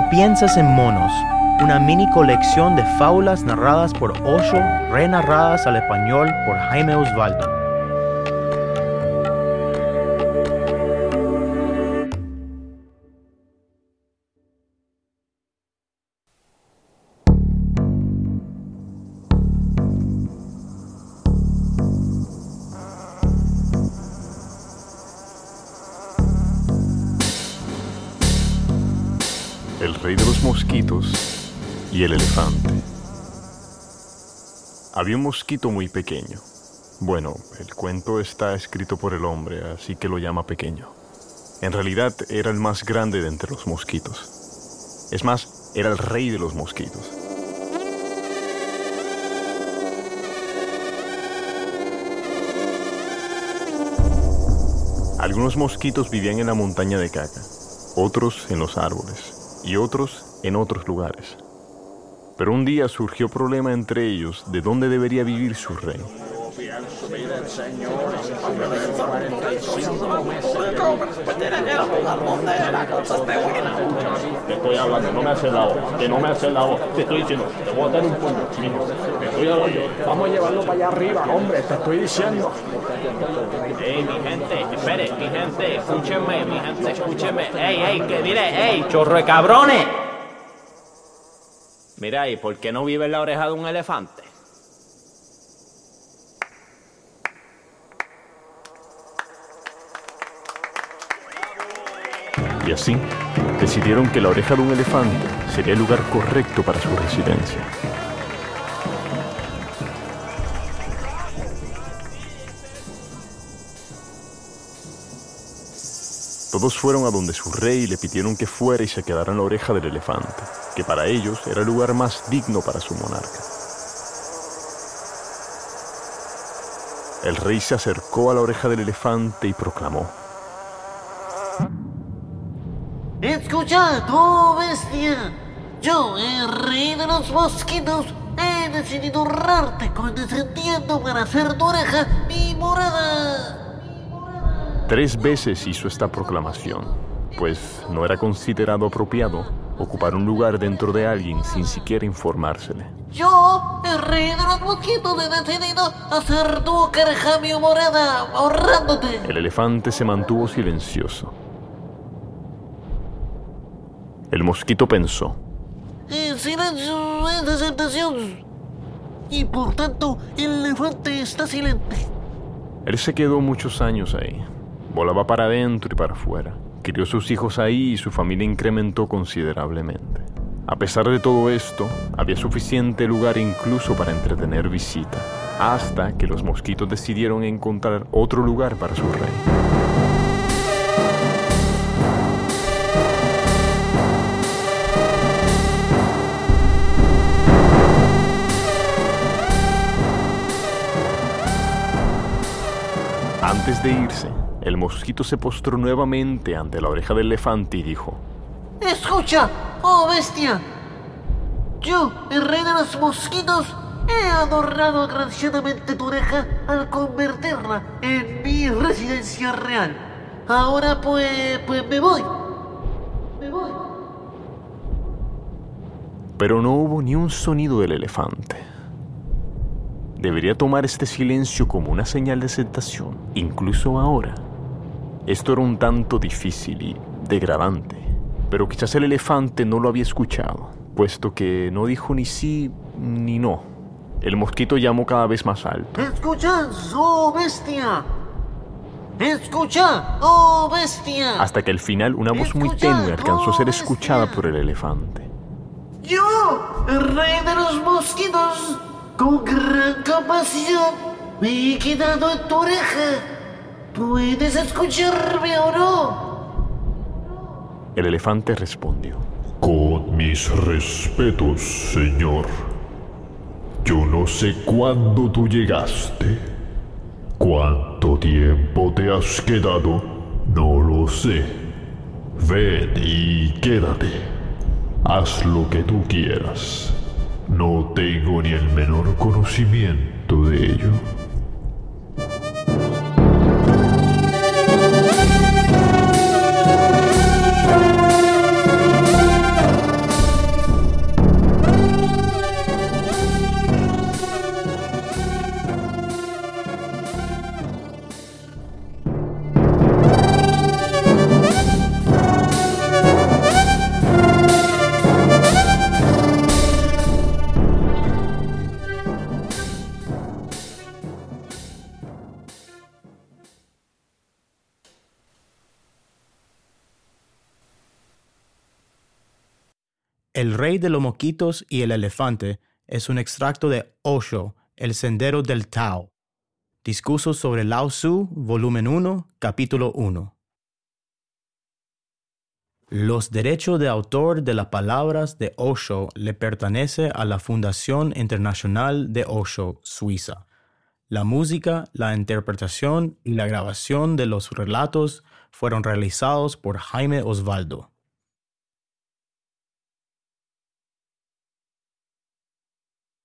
No piensas en monos, una mini colección de fábulas narradas por Osho, renarradas al español por Jaime Osvaldo. El rey de los mosquitos y el elefante. Había un mosquito muy pequeño. Bueno, el cuento está escrito por el hombre, así que lo llama pequeño. En realidad era el más grande de entre los mosquitos. Es más, era el rey de los mosquitos. Algunos mosquitos vivían en la montaña de caca, otros en los árboles y otros en otros lugares. Pero un día surgió problema entre ellos de dónde debería vivir su rey. Te estoy hablando, no me haces la voz, que no me haces la voz. Te estoy diciendo, te voy a dar un puño, mijo. Te estoy hablando. Vamos a llevarlo para allá arriba, hombre, te estoy diciendo. Ey, mi gente, espere, mi gente, escúchenme, mi gente, escúchenme. Ey, ey, que mire, ey, chorro de cabrones. Mira, ¿y por qué no vive en la oreja de un elefante? Y así, decidieron que la oreja de un elefante sería el lugar correcto para su residencia. Todos fueron a donde su rey le pidieron que fuera y se quedara en la oreja del elefante, que para ellos era el lugar más digno para su monarca. El rey se acercó a la oreja del elefante y proclamó, Escucha, tú bestia. Yo, el rey de los mosquitos, he decidido honrarte condescendiendo para hacer tu oreja mi morada. Tres veces hizo esta proclamación, pues no era considerado apropiado ocupar un lugar dentro de alguien sin siquiera informársele. Yo, el rey de los mosquitos, he decidido hacer tu oreja mi morada, honrándote. El elefante se mantuvo silencioso. El mosquito pensó, El silencio es aceptación. Y por tanto, el elefante está silente. él se quedó muchos años ahí. Volaba para adentro y para afuera. Crió sus hijos ahí y su familia incrementó considerablemente. A pesar de todo esto, había suficiente lugar incluso para entretener visita, hasta que los mosquitos decidieron encontrar otro lugar para su rey. Antes de irse, el mosquito se postró nuevamente ante la oreja del elefante y dijo, Escucha, oh bestia. Yo, el rey de los mosquitos, he adornado agraciadamente tu oreja al convertirla en mi residencia real. Ahora pues, pues me voy. Me voy. pero no hubo ni un sonido del elefante. Debería tomar este silencio como una señal de aceptación, incluso ahora. Esto era un tanto difícil y degradante, pero quizás el elefante no lo había escuchado, puesto que no dijo ni sí ni no. El mosquito llamó cada vez más alto. Escucha, oh bestia. Escucha, oh bestia. hasta que al final una voz muy tenue alcanzó a ser escuchada por el elefante. Yo, el rey de los mosquitos, con gran compasión, me he quedado en tu oreja. ¿Puedes escucharme o no? El elefante respondió. Con mis respetos, señor. Yo no sé cuándo tú llegaste. Cuánto tiempo te has quedado, no lo sé. Ven y quédate. Haz lo que tú quieras. No tengo ni el menor conocimiento de ello. El rey de los mosquitos y el elefante es un extracto de Osho, El sendero del Tao. Discursos sobre Lao Tzu, volumen 1, capítulo 1. Los derechos de autor de las palabras de Osho le pertenece a la Fundación Internacional de Osho, Suiza. La música, la interpretación y la grabación de los relatos fueron realizados por Jaime Osvaldo.